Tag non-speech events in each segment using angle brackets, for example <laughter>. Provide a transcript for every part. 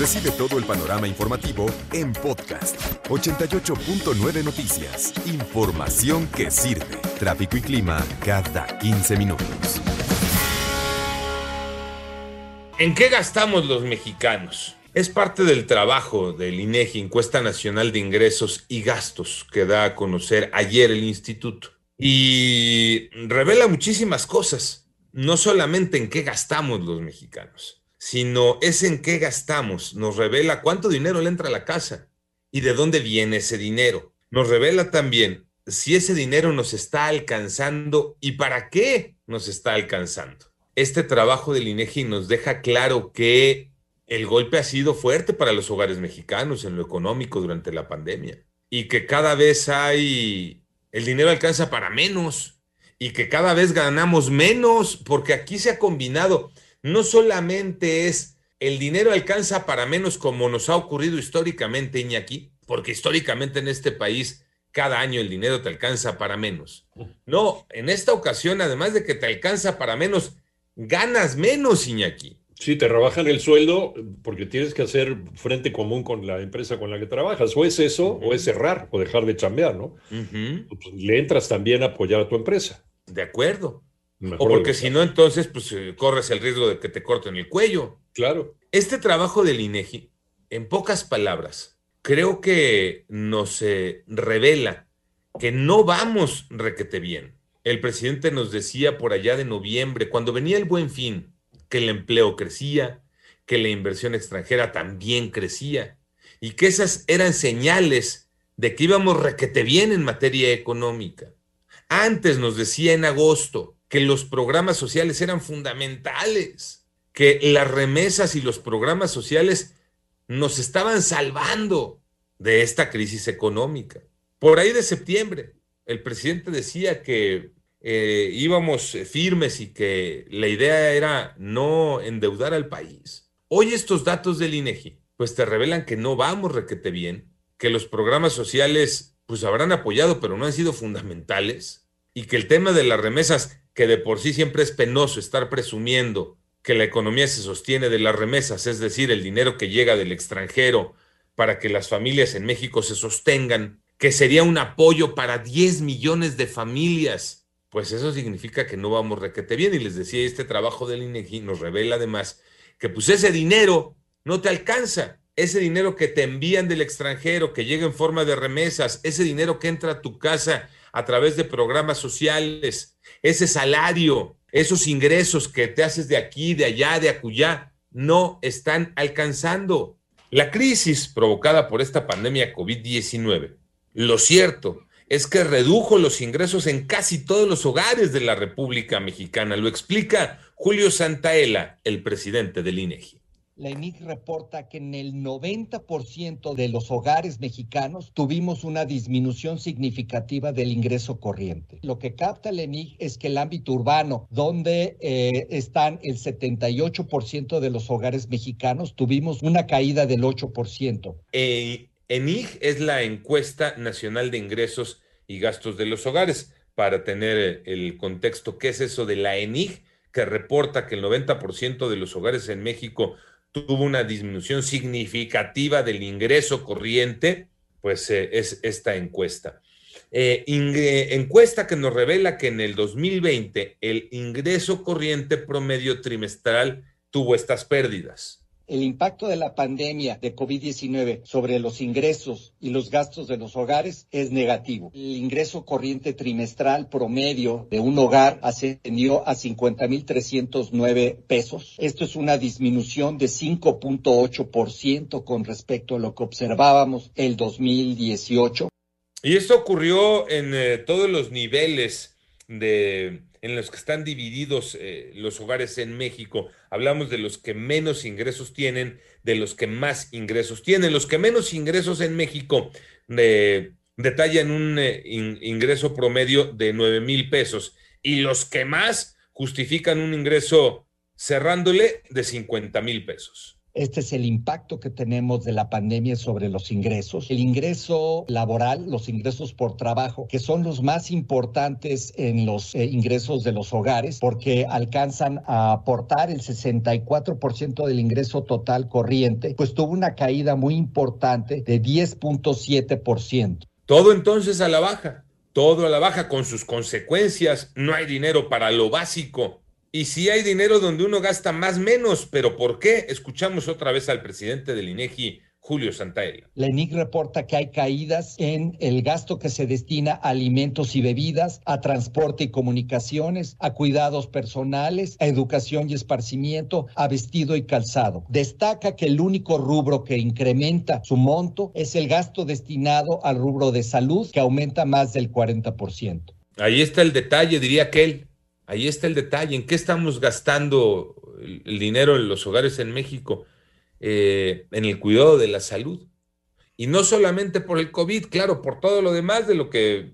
Recibe todo el panorama informativo en podcast 88.9 Noticias. Información que sirve. Tráfico y clima cada 15 minutos. ¿En qué gastamos los mexicanos? Es parte del trabajo del INEGI, Encuesta Nacional de Ingresos y Gastos, que da a conocer ayer el instituto. Y revela muchísimas cosas, no solamente en qué gastamos los mexicanos, sino es en qué gastamos. Nos revela cuánto dinero le entra a la casa y de dónde viene ese dinero. Nos revela también si ese dinero nos está alcanzando y para qué nos está alcanzando. Este trabajo del INEGI nos deja claro que el golpe ha sido fuerte para los hogares mexicanos en lo económico durante la pandemia y que cada vez hay, el dinero alcanza para menos y que cada vez ganamos menos porque aquí se ha combinado, no solamente es el dinero alcanza para menos como nos ha ocurrido históricamente, Iñaki, porque históricamente en este país cada año el dinero te alcanza para menos. No, en esta ocasión, además de que te alcanza para menos, ganas menos, Iñaki. Sí, te rebajan el sueldo porque tienes que hacer frente común con la empresa con la que trabajas. O es eso, o es cerrar, o dejar de chambear, ¿no? Pues, le entras también a apoyar a tu empresa. De acuerdo. O porque si no, entonces, pues eh, corres el riesgo de que te corten el cuello. Claro. Este trabajo del INEGI, en pocas palabras, creo que nos eh, revela que no vamos requete bien. El presidente nos decía por allá de noviembre, cuando venía el buen fin, que el empleo crecía, que la inversión extranjera también crecía y que esas eran señales de que íbamos requete bien en materia económica. Antes nos decía en agosto que los programas sociales eran fundamentales, que las remesas y los programas sociales nos estaban salvando de esta crisis económica. Por ahí de septiembre, el presidente decía que eh, íbamos firmes y que la idea era no endeudar al país. Hoy estos datos del INEGI pues te revelan que no vamos requete bien, que los programas sociales pues habrán apoyado pero no han sido fundamentales y que el tema de las remesas, que de por sí siempre es penoso estar presumiendo que la economía se sostiene de las remesas, es decir, el dinero que llega del extranjero para que las familias en México se sostengan, que sería un apoyo para 10 millones de familias, pues eso significa que no vamos requete bien. Y les decía, este trabajo del INEGI nos revela además que pues ese dinero no te alcanza. Ese dinero que te envían del extranjero, que llega en forma de remesas, ese dinero que entra a tu casa a través de programas sociales, ese salario, esos ingresos que te haces de aquí, de allá, de acullá, no están alcanzando. La crisis provocada por esta pandemia COVID-19 lo cierto es que redujo los ingresos en casi todos los hogares de la República Mexicana. Lo explica Julio Santaella, el presidente del INEGI la ENIC reporta que en el 90% de los hogares mexicanos tuvimos una disminución significativa del ingreso corriente. Lo que capta la ENIC es que el ámbito urbano, donde eh, están el 78% de los hogares mexicanos, tuvimos una caída del 8%. Eh, ENIG es la encuesta nacional de ingresos y gastos de los hogares. Para tener el contexto, ¿qué es eso de la ENIG? Que reporta que el 90% de los hogares en México tuvo una disminución significativa del ingreso corriente, pues eh, es esta encuesta. Eh, encuesta que nos revela que en el 2020 el ingreso corriente promedio trimestral tuvo estas pérdidas el impacto de la pandemia de COVID-19 sobre los ingresos y los gastos de los hogares es negativo. El ingreso corriente trimestral promedio de un hogar ascendió a 50.309 pesos. Esto es una disminución de 5.8% con respecto a lo que observábamos el 2018. Y esto ocurrió en eh, todos los niveles de en los que están divididos eh, los hogares en México. Hablamos de los que menos ingresos tienen, de los que más ingresos tienen. Los que menos ingresos en México eh, detallan un eh, ingreso promedio de 9 mil pesos y los que más justifican un ingreso cerrándole de 50 mil pesos. Este es el impacto que tenemos de la pandemia sobre los ingresos. El ingreso laboral, los ingresos por trabajo, que son los más importantes en los eh, ingresos de los hogares, porque alcanzan a aportar el 64% del ingreso total corriente, pues tuvo una caída muy importante de 10.7%. Todo entonces a la baja, todo a la baja con sus consecuencias. No hay dinero para lo básico y si hay dinero donde uno gasta más menos, pero ¿por qué? Escuchamos otra vez al presidente del INEGI, Julio Santaella. La ENIC reporta que hay caídas en el gasto que se destina a alimentos y bebidas, a transporte y comunicaciones, a cuidados personales, a educación y esparcimiento, a vestido y calzado. Destaca que el único rubro que incrementa su monto es el gasto destinado al rubro de salud, que aumenta más del 40%. Ahí está el detalle, diría aquel. Ahí está el detalle. ¿En qué estamos gastando el, dinero en los hogares en México? Eh, en el cuidado de la salud. Y no solamente por el COVID, claro, por todo lo demás de lo que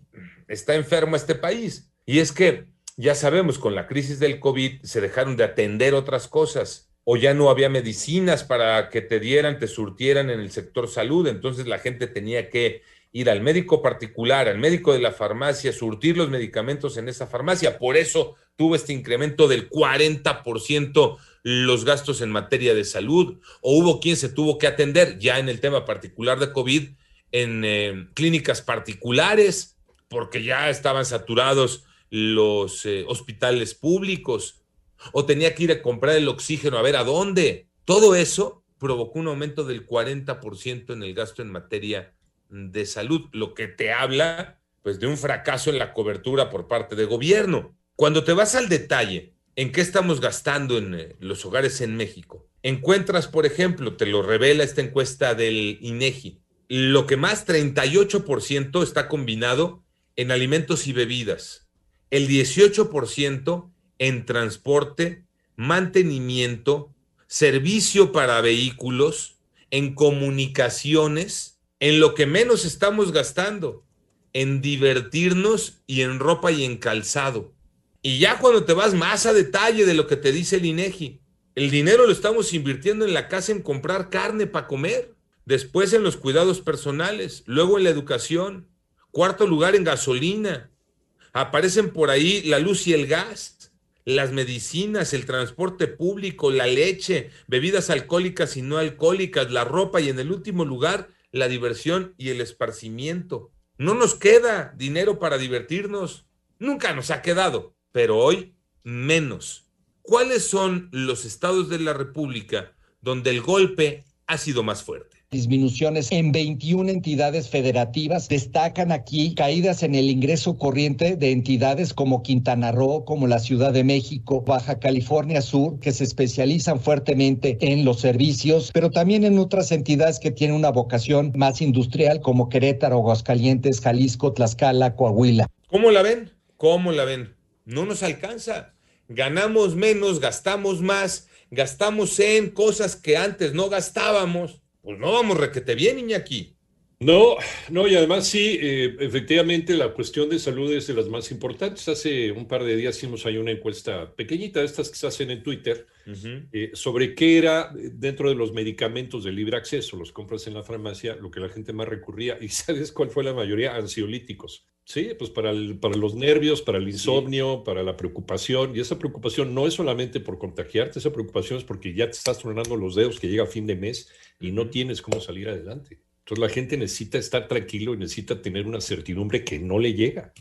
está enfermo este país. Y es que ya sabemos, con la crisis del COVID se dejaron de atender otras cosas o ya no había medicinas para que te dieran, te surtieran en el sector salud, entonces la gente tenía que ir al médico particular, al médico de la farmacia, surtir los medicamentos en esa farmacia. Por eso tuvo este incremento del 40% los gastos en materia de salud, o hubo quien se tuvo que atender ya en el tema particular de COVID en eh, clínicas particulares, porque ya estaban saturados los eh, hospitales públicos, o tenía que ir a comprar el oxígeno a ver a dónde. Todo eso provocó un aumento del 40% en el gasto en materia de salud, lo que te habla pues de un fracaso en la cobertura por parte del gobierno. Cuando te vas al detalle en qué estamos gastando en eh, los hogares en México, encuentras, por ejemplo, te lo revela esta encuesta del INEGI, lo que más 38% está combinado en alimentos y bebidas, el 18% en transporte, mantenimiento, servicio para vehículos, en comunicaciones, en lo que menos estamos gastando, en divertirnos y en ropa y en calzado. Y ya cuando te vas más a detalle de lo que te dice el INEGI, el dinero lo estamos invirtiendo en la casa en comprar carne para comer, después en los cuidados personales, luego en la educación, cuarto lugar en gasolina. Aparecen por ahí la luz y el gas, las medicinas, el transporte público, la leche, bebidas alcohólicas y no alcohólicas, la ropa y en el último lugar la diversión y el esparcimiento. No nos queda dinero para divertirnos. Nunca nos ha quedado, pero hoy menos. ¿Cuáles son los estados de la República donde el golpe ha sido más fuerte? disminuciones en 21 entidades federativas. Destacan aquí caídas en el ingreso corriente de entidades como Quintana Roo, como la Ciudad de México, Baja California Sur, que se especializan fuertemente en los servicios, pero también en otras entidades que tienen una vocación más industrial como Querétaro, Aguascalientes, Jalisco, Tlaxcala, Coahuila. ¿Cómo la ven? ¿Cómo la ven? No nos alcanza. Ganamos menos, gastamos más, gastamos en cosas que antes no gastábamos pues no vamos requete bien, Iñaki. No, no, y además sí, eh, efectivamente la cuestión de salud es de las más importantes. Hace un par de días hicimos ahí una encuesta pequeñita, estas que se hacen en Twitter, eh, sobre qué era dentro de los medicamentos de libre acceso, los compras en la farmacia, lo que la gente más recurría. <laughs> ¿Y sabes cuál fue la mayoría? Ansiolíticos. Sí, pues para, para los nervios, para el insomnio, para la preocupación. Y esa preocupación no es solamente por contagiarte, esa preocupación es porque ya te estás tronando los dedos que llega fin de mes y no tienes cómo salir adelante. Entonces la gente necesita estar tranquilo y necesita tener una certidumbre que no le llega.